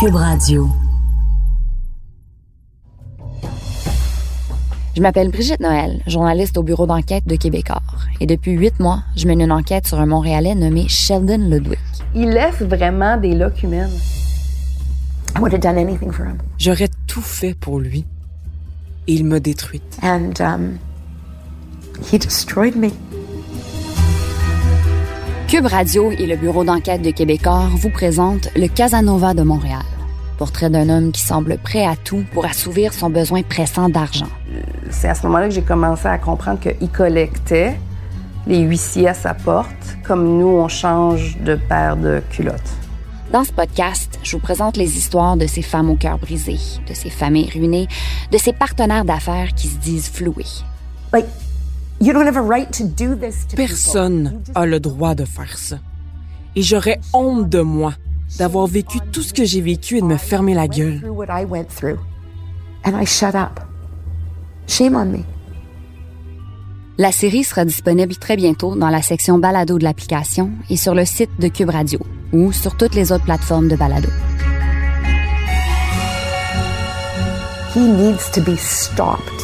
Cube Radio. Je m'appelle Brigitte Noël, journaliste au bureau d'enquête de Québecor. Et depuis huit mois, je mène une enquête sur un Montréalais nommé Sheldon Ludwig. Il laisse vraiment des loques humaines. I would have done anything for him. J'aurais tout fait pour lui. Et il m'a détruite. And um, he destroyed me. Cube Radio et le bureau d'enquête de Québecor vous présentent le Casanova de Montréal. Portrait d'un homme qui semble prêt à tout pour assouvir son besoin pressant d'argent. C'est à ce moment-là que j'ai commencé à comprendre qu'il collectait les huissiers à sa porte, comme nous, on change de paire de culottes. Dans ce podcast, je vous présente les histoires de ces femmes au cœur brisé, de ces familles ruinées, de ces partenaires d'affaires qui se disent floués. Like, you don't have a right to do this to Personne a le droit de faire ça. Et j'aurais honte de moi d'avoir vécu tout ce que j'ai vécu et de me fermer la gueule. through what I went through. And I shut up. Shame on me. La série sera disponible très bientôt dans la section balado de l'application et sur le site de Cube Radio ou sur toutes les autres plateformes de balado. He needs to be stopped.